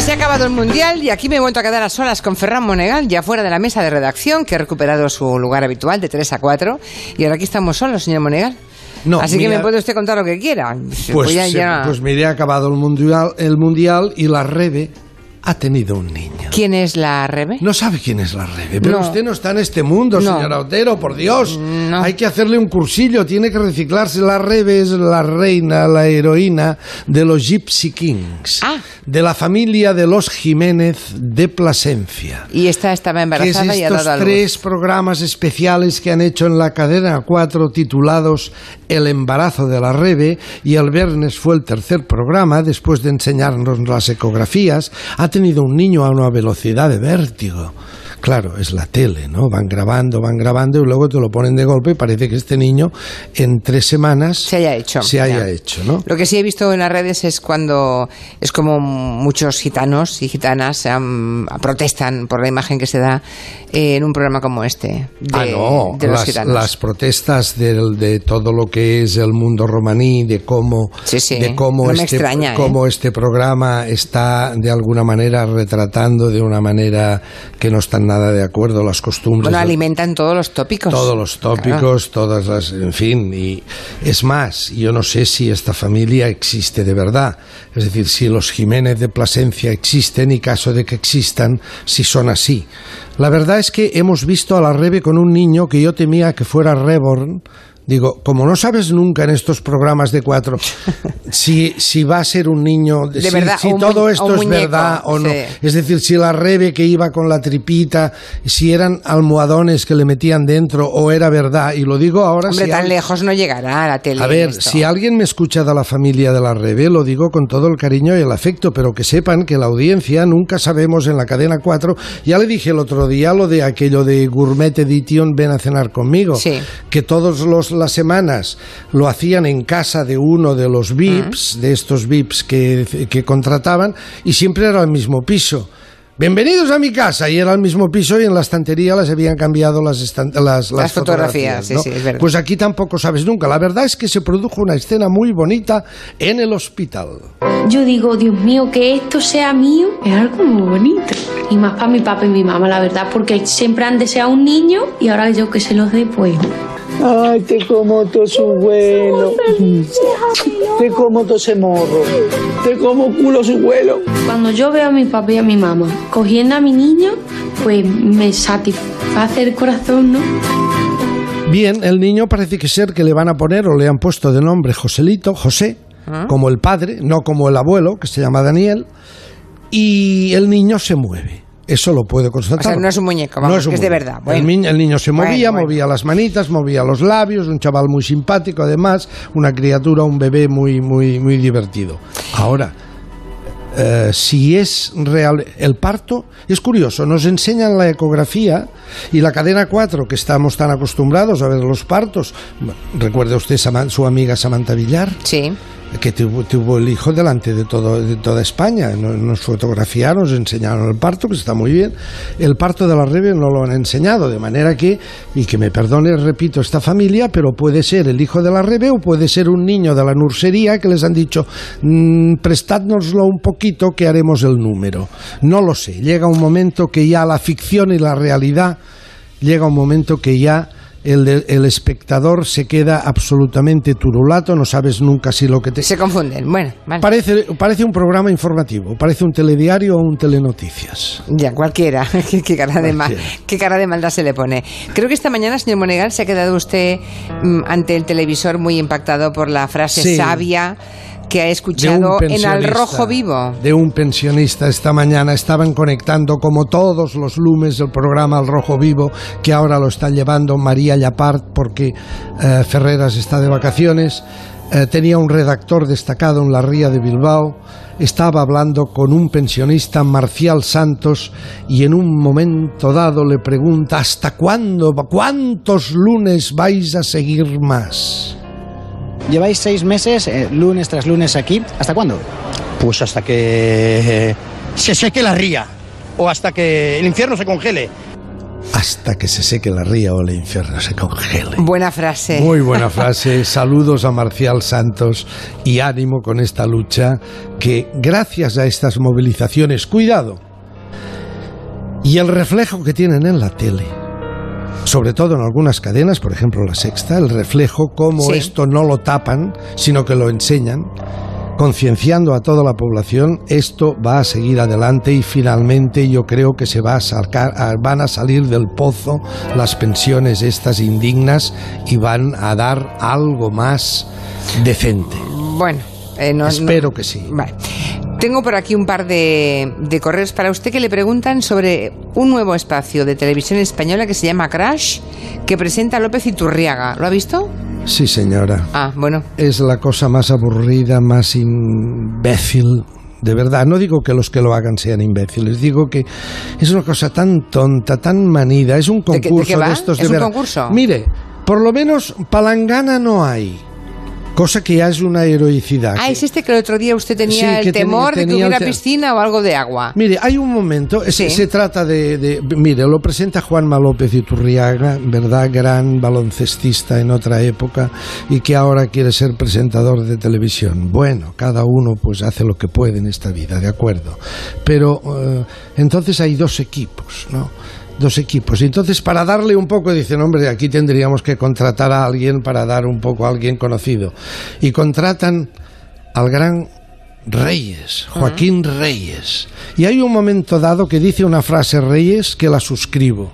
Pues se ha acabado el Mundial y aquí me he vuelto a quedar a solas con Ferran Monegal, ya fuera de la mesa de redacción, que ha recuperado su lugar habitual de 3 a 4. Y ahora aquí estamos solos, señor Monegal. No, Así que mira- me puede usted contar lo que quiera. Pues, Voy a se- ya- pues mire, ha acabado el mundial, el mundial y la Rebe ha tenido un niño. ¿Quién es la Rebe? No sabe quién es la Rebe, pero No. usted no está en este mundo, No. señora Otero, por Dios. No. Hay que hacerle un cursillo, tiene que reciclarse. La Rebe es la reina, la heroína de los Gypsy Kings, Ah. de la familia de los Jiménez de Plasencia. Y esta estaba que es embarazada y ha estos dado a luz. tres programas especiales que han hecho en la cadena 4 titulados El embarazo de la Rebe y el viernes fue el tercer programa después de enseñarnos las ecografías ha tenido un niño a una velocidad de vértigo. Claro, es la tele, ¿no? Van grabando, van grabando y luego te lo ponen de golpe y parece que este niño en tres semanas Se haya hecho. se haya ya. hecho, ¿no? Lo que sí he visto en las redes es cuando es como muchos gitanos y gitanas am, protestan por la imagen que se da eh, en un programa como este. De, ah, no, de los las, gitanos. las protestas del- de, todo lo que es el mundo romaní, de cómo, Sí, sí, de cómo, no este, extraña, ¿eh? cómo este programa está de alguna manera retratando de una manera que no están nada de acuerdo las costumbres. Bueno, alimentan todos los tópicos. todos los tópicos, todas las, en fin, y es más, yo no sé si esta familia existe de verdad, es decir, si los Jiménez de Plasencia existen y caso de que existan, si son así. La verdad es que hemos visto a la Rebe con un niño que yo temía que fuera Reborn. Digo, como no sabes nunca en estos programas de cuatro si, si va a ser un niño, De si, verdad, todo esto es muñeco, verdad o no. sí. Es decir, si la rebe que iba con la tripita, si eran almohadones que le metían dentro o era verdad. Y lo digo ahora. Hombre, si tan lejos no llegará a la tele. A ver, esto. si alguien me escucha de la familia de la Rebe, lo digo con todo el cariño y el afecto, pero que sepan que la audiencia nunca sabemos en la cadena 4. Ya le dije el otro día lo de aquello de Gourmet Edition, ven a cenar conmigo. Sí. Que todas las semanas lo hacían en casa de uno de los VIPs, de estos VIPs que, que contrataban, y siempre era el mismo piso. Bienvenidos a mi casa y era el mismo piso y en la estantería las habían cambiado las, estan- las, Las fotografías, sí, ¿no? sí, es verdad. Pues aquí tampoco sabes nunca. La verdad es que se produjo una escena muy bonita en el hospital. Yo digo, Dios mío, que esto sea mío es algo muy bonito. Y más para mi papá y mi mamá, la verdad, porque siempre han deseado un niño y ahora yo que se los dé, pues. Ay, te como todo su vuelo. Te como todo ese morro. Te como culo su vuelo. Cuando yo veo a mi papá y a mi mamá cogiendo a mi niño, pues me satisface el corazón, ¿no? Bien, el niño parece que ser que le van a poner o le han puesto de nombre Joselito, José, como el padre, no como el abuelo, que se llama Daniel, y el niño se mueve. Eso lo puedo constatar. O sea, no es un muñeco, vamos, que es de muñeco. verdad. El, niño, el niño se Bueno, movía, bueno. movía las manitas, movía los labios, un chaval muy simpático, además, una criatura, un bebé muy, muy, muy divertido. Ahora, eh, si es real el parto, es curioso, nos enseñan la ecografía y la cadena 4, que estamos tan acostumbrados a ver los partos. Recuerda usted su amiga Samantha Villar, Sí. Que tuvo, tuvo el hijo delante de, todo, de toda España. Nos, fotografiaron, nos enseñaron el parto, que está muy bien. El parto de la Rebe no lo han enseñado, de manera que, y que me perdone, repito, esta familia, pero puede ser el hijo de la Rebe o puede ser un niño de la nursería que les han dicho, "Mm, prestádnoslo un poquito que haremos el número. No lo sé, llega un momento que ya la ficción y la realidad, llega un momento que ya el, el espectador se queda absolutamente turulato, no sabes nunca si lo que te... Se confunden. Bueno, vale. Parece, parece un programa informativo, parece un telediario o un telenoticias. Ya, cualquiera. ¿Qué, qué cara de mal, Cualquiera. qué cara de maldad se le pone. Creo que esta mañana, señor Monegal, se ha quedado usted mm, ante el televisor muy impactado por la frase Sí. sabia que ha escuchado en Al Rojo Vivo. De un pensionista esta mañana. Estaban conectando como todos los lunes el programa Al Rojo Vivo, que ahora lo está llevando María Llapart porque eh, Ferreras está de vacaciones. Eh, tenía un redactor destacado en la Ría de Bilbao. Estaba hablando con un pensionista, Marcial Santos, y en un momento dado le pregunta, ¿hasta cuándo, cuántos lunes vais a seguir más? Lleváis seis meses, eh, lunes tras lunes aquí. ¿Hasta cuándo? Pues hasta que eh, se seque la ría o hasta que el infierno se congele. Hasta que se seque la ría o el infierno se congele. Buena frase. Muy buena frase. Saludos a Marcial Santos y ánimo con esta lucha que gracias a estas movilizaciones, cuidado, y el reflejo que tienen en la tele, sobre todo en algunas cadenas, por ejemplo la sexta, el reflejo, como Sí. esto no lo tapan, sino que lo enseñan, concienciando a toda la población, esto va a seguir adelante y finalmente yo creo que se va a sacar, van a salir del pozo las pensiones estas indignas y van a dar algo más decente. Bueno, eh, no- no- Espero que sí. Vale. Tengo por aquí un par de, de correos para usted que le preguntan sobre un nuevo espacio de televisión española que se llama Crash, que presenta a López Iturriaga. ¿Lo ha visto? Sí, señora. Ah, bueno. es la cosa más aburrida, más imbécil. De verdad, no digo que los que lo hagan sean imbéciles, digo que es una cosa tan tonta, tan manida, es un ¿De qué- de concurso qué va? estos de ¿Es un vera- concurso? Mire, por lo menos palangana no hay, cosa que ya es una heroicidad. Ah, que- es este que el otro día usted tenía Sí, el ten- temor de que hubiera te- piscina o algo de agua. Mire, hay un momento, es- Sí. se trata de, de- Mire, lo presenta Juanma López Iturriaga, ¿verdad? Gran baloncestista en otra época y que ahora quiere ser presentador de televisión. Bueno, cada uno pues hace lo que puede en esta vida, de acuerdo. Pero eh, entonces hay dos equipos, ¿no? Dos equipos. Y entonces, para darle un poco, dicen, hombre, aquí tendríamos que contratar a alguien para dar un poco a alguien conocido. Y contratan al gran Reyes, Joaquín Reyes. Y hay un momento dado que dice una frase Reyes que la suscribo.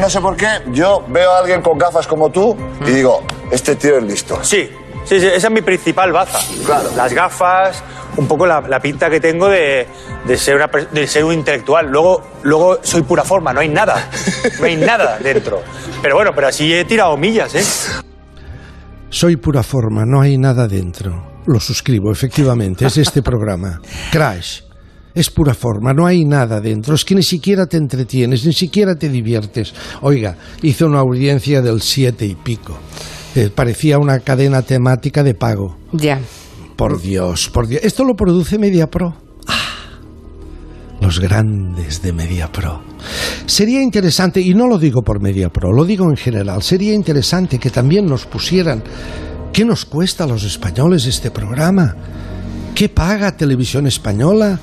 No sé por qué, yo veo a alguien con gafas como tú y digo, este tío es listo. Sí, sí, sí, esa es mi principal baza. Claro. Las gafas, un poco la, la pinta que tengo de, de ser una, de ser un intelectual. Luego, luego soy pura forma, no hay nada. No hay nada dentro. Pero bueno, pero así he tirado millas, ¿eh? Soy pura forma, no hay nada dentro. Lo suscribo, efectivamente, es este programa. Crash. Es pura forma, no hay nada dentro. Es que ni siquiera te entretienes, ni siquiera te diviertes. Oiga, hizo una audiencia del siete y pico. Eh, parecía una cadena temática de pago. Ya. Por Dios, por Dios. Esto lo produce MediaPro. Ah, los grandes de MediaPro. Sería interesante, y no lo digo por MediaPro, lo digo en general, sería interesante que también nos pusieran qué nos cuesta a los españoles este programa. ¿Qué paga Televisión Española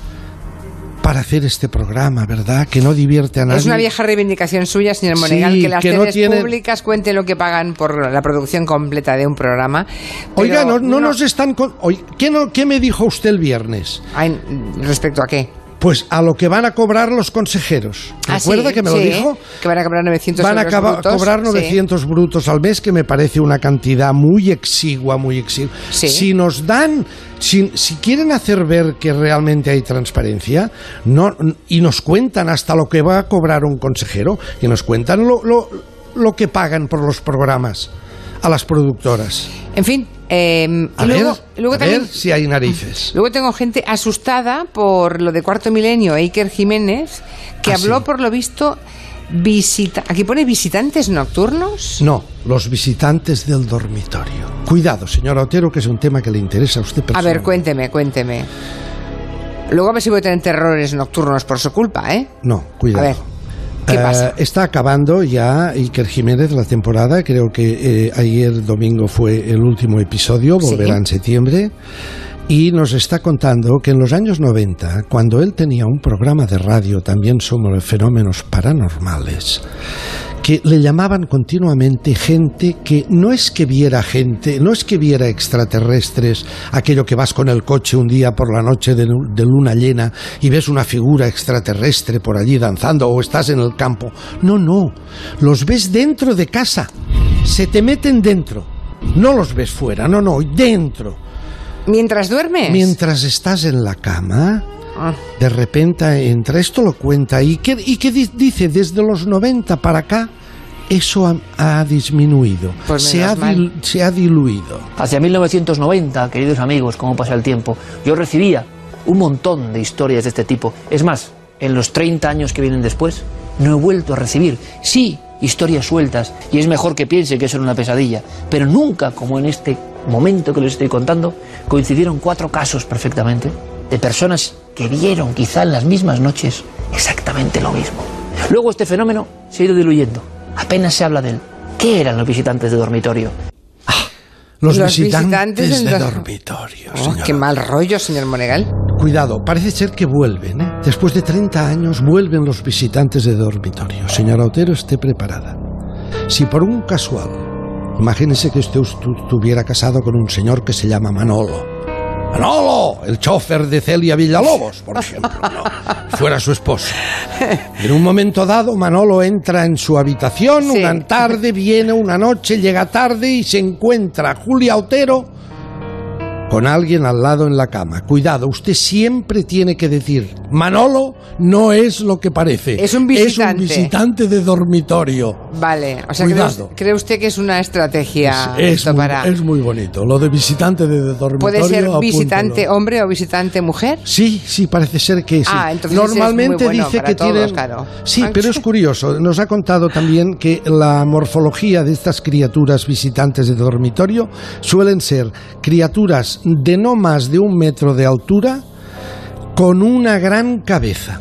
para hacer este programa, verdad? Que no divierte a nadie. Es una vieja reivindicación suya, señor Monegal, Sí, que las que no públicas cuenten lo que pagan por la producción completa de un programa. Oiga, no, no nos están... Con... ¿qué, no, ¿Qué me dijo usted el viernes? Ay, ¿Respecto a qué? Pues a lo que van a cobrar los consejeros. Ah, ¿Recuerda sí, que me lo sí, dijo? Que van a cobrar 900 Van a euros cobrar sí. 900 brutos al mes, que me parece una cantidad muy exigua, muy exigua. Si nos dan, si, si quieren hacer ver que realmente hay transparencia, no, y nos cuentan hasta lo que va a cobrar un consejero, y nos cuentan lo, lo, lo que pagan por los programas a las productoras. En fin, eh, A y luego, ver, luego a también... ver si hay narices. Luego tengo gente asustada por lo de Cuarto Milenio, Iker Jiménez, que Ah, habló sí. por lo visto visita, aquí pone visitantes nocturnos. No, los visitantes del dormitorio. Cuidado, señora Otero, que es un tema que le interesa a usted A ver, cuénteme, cuénteme. Luego a ver si voy a tener terrores nocturnos por su culpa, ¿eh? No, cuidado. A ver, ¿qué Eh, pasa? Está acabando ya Iker Jiménez la temporada. Creo que eh, ayer domingo fue el último episodio, Sí. volverá en septiembre. Y nos está contando que en los años 90, cuando él tenía un programa de radio también sobre fenómenos paranormales, que le llamaban continuamente gente que no es que viera gente, no es que viera extraterrestres, aquello que vas con el coche un día por la noche de, lu- de luna llena y ves una figura extraterrestre por allí danzando o estás en el campo. No, no, los ves dentro de casa, se te meten dentro, no los ves fuera, no, no, dentro. Mientras duermes. Mientras estás en la cama. De repente entra, esto lo cuenta, y que, y que di- dice, desde los 90 para acá, eso ha, ha disminuido, Pues se, ha dil- se ha diluido. Hacia 1990, queridos amigos, cómo pasa el tiempo, yo recibía un montón de historias de este tipo. Es más, en los 30 años que vienen después, no he vuelto a recibir, sí, historias sueltas, y es mejor que piense que eso era una pesadilla, pero nunca, como en este momento que les estoy contando, coincidieron cuatro casos perfectamente de personas que vieron quizá en las mismas noches exactamente lo mismo. Luego este fenómeno se ha ido diluyendo. Apenas se habla de él. ¿Qué eran los visitantes de dormitorio? Los, Los visitantes, visitantes de dormitorio. Oh, qué mal rollo, señor Monegal. Cuidado, parece ser que vuelven. ¿eh? Después de 30 años vuelven los visitantes de dormitorio. Señora Otero, esté preparada. Si por un casual, imagínese que usted estu- estuviera casado con un señor que se llama Manolo. Manolo, el chofer de Celia Villalobos, por ejemplo, ¿no? fuera su esposo. En un momento dado, Manolo entra en su habitación, Sí. una tarde, viene una noche, llega tarde y se encuentra Julia Otero con alguien al lado en la cama. Cuidado, usted siempre tiene que decir, Manolo no es lo que parece. Es un visitante. visitante de dormitorio. Vale, o sea, ¿cree, Cuidado. cree usted que es una estrategia es, esto muy, para... es muy bonito. Lo de visitante de dormitorio. ¿Puede ser visitante hombre o visitante mujer? Sí, sí, parece ser que sí. Ah, entonces es Normalmente muy bueno dice para que todos, tienen. claro. Sí, Ah, pero es curioso. Nos ha contado también que la morfología de estas criaturas visitantes de dormitorio suelen ser criaturas de no más de un metro de altura con una gran cabeza.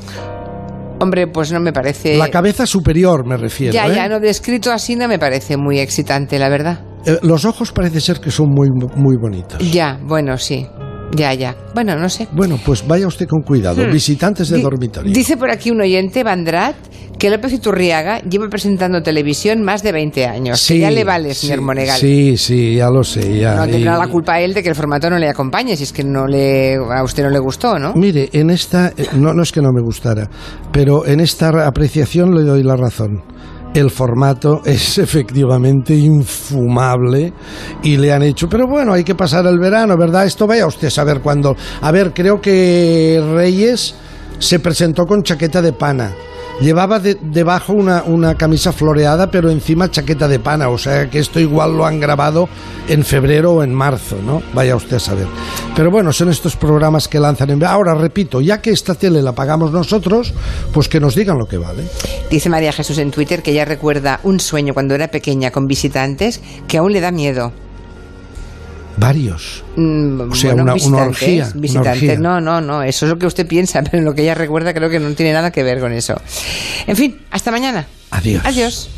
Hombre, pues no me parece... La cabeza superior, me refiero. Ya, ¿eh? ya, no, descrito así no me parece muy excitante, la verdad. Eh, Los ojos parece ser que son muy, muy bonitos. Ya, bueno, sí. Ya, ya. Bueno, no sé. Bueno, pues vaya usted con cuidado. Hmm. Visitantes de dormitorio. Dice por aquí un oyente, Bandrat, que López Iturriaga lleva presentando televisión más de 20 años. que ya le vale, señor sí, Monegal. Sí, sí, ya lo sé. Ya. No Y- tendrá la culpa él de que el formato no le acompañe, si es que no le, a usted no le gustó, ¿no? Mire, en esta, eh, no, no es que no me gustara, pero en esta apreciación le doy la razón. El formato es efectivamente infumable y le han hecho, pero bueno, hay que pasar el verano, ¿verdad? Esto vaya usted a saber cuándo. A ver, creo que Reyes se presentó con chaqueta de pana. Llevaba de- debajo una, una camisa floreada, pero encima chaqueta de pana. O sea que esto igual lo han grabado en febrero o en marzo, ¿no? Vaya usted a saber. Pero bueno, son estos programas que lanzan en... Ahora, repito, ya que esta tele la pagamos nosotros, pues que nos digan lo que vale. Dice María Jesús en Twitter que ella recuerda un sueño cuando era pequeña con visitantes que aún le da miedo. Varios. Mm, O sea, bueno, una- una visitantes, orgía, una visitantes. orgía. No, no, no, eso es lo que usted piensa, pero lo que ella recuerda creo que no tiene nada que ver con eso. En fin, hasta mañana. Adiós. Adiós.